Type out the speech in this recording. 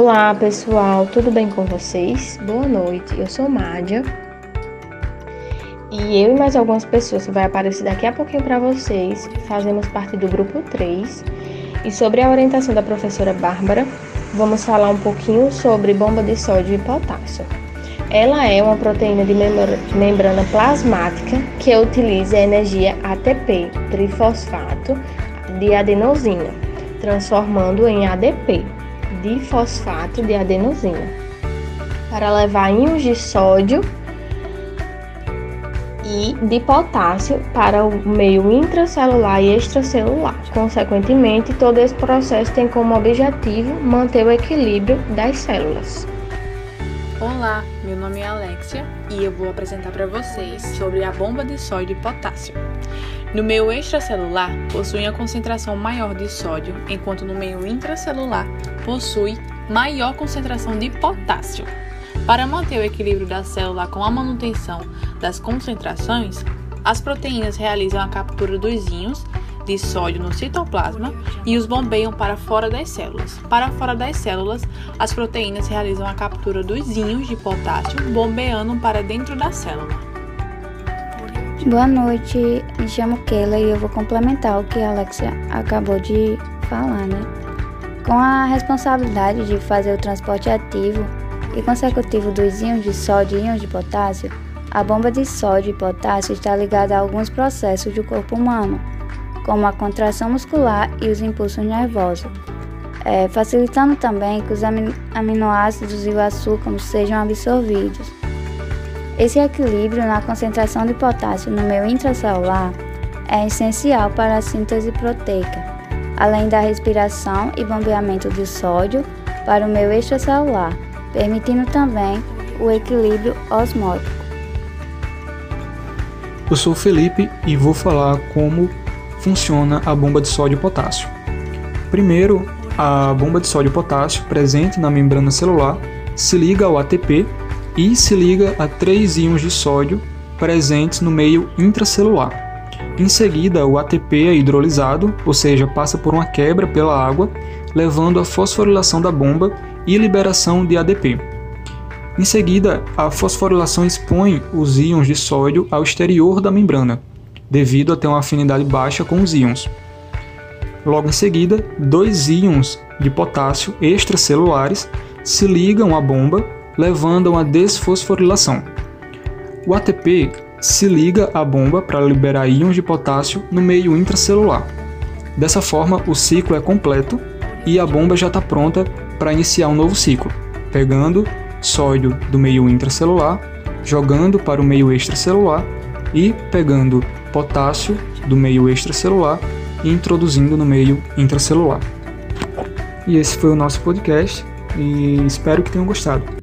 Olá pessoal, tudo bem com vocês? Boa noite, eu sou Mádia. E eu e mais algumas pessoas que vai aparecer daqui a pouquinho para vocês fazemos parte do grupo 3 e sobre a orientação da professora Bárbara vamos falar um pouquinho sobre bomba de sódio e potássio. Ela é uma proteína de membrana plasmática que utiliza a energia ATP, trifosfato de adenosina, transformando em ADP, difosfato de adenosina, para levar íons de sódio e de potássio para o meio intracelular e extracelular. Consequentemente, todo esse processo tem como objetivo manter o equilíbrio das células. Olá, meu nome é Alexia e eu vou apresentar para vocês sobre a bomba de sódio e potássio. No meio extracelular, possui a concentração maior de sódio, enquanto no meio intracelular possui maior concentração de potássio. Para manter o equilíbrio da célula com a manutenção das concentrações, as proteínas realizam a captura dos íons de sódio no citoplasma e os bombeiam para fora das células. Para fora das células, as proteínas realizam a captura dos íons de potássio, bombeando para dentro da célula. Boa noite, me chamo Keila e eu vou complementar o que a Alexia acabou de falar, né? Com a responsabilidade de fazer o transporte ativo e consecutivo dos íons de sódio e íons de potássio, a bomba de sódio e potássio está ligada a alguns processos do corpo humano, como a contração muscular e os impulsos nervosos, é, facilitando também que os aminoácidos e o açúcar sejam absorvidos. Esse equilíbrio na concentração de potássio no meio intracelular é essencial para a síntese proteica, além da respiração e bombeamento de sódio para o meio extracelular, permitindo também o equilíbrio osmótico. Eu sou Felipe e vou falar como funciona a bomba de sódio potássio. Primeiro, a bomba de sódio potássio presente na membrana celular se liga ao ATP e se liga a três íons de sódio presentes no meio intracelular. Em seguida, o ATP é hidrolisado, ou seja, passa por uma quebra pela água, levando à fosforilação da bomba e liberação de ADP. Em seguida, a fosforilação expõe os íons de sódio ao exterior da membrana, devido a ter uma afinidade baixa com os íons. Logo em seguida, dois íons de potássio extracelulares se ligam à bomba, levando a uma desfosforilação. O ATP se liga à bomba para liberar íons de potássio no meio intracelular. Dessa forma, o ciclo é completo e a bomba já está pronta para iniciar um novo ciclo, pegando sódio do meio intracelular, jogando para o meio extracelular e pegando potássio do meio extracelular e introduzindo no meio intracelular. E esse foi o nosso podcast e espero que tenham gostado.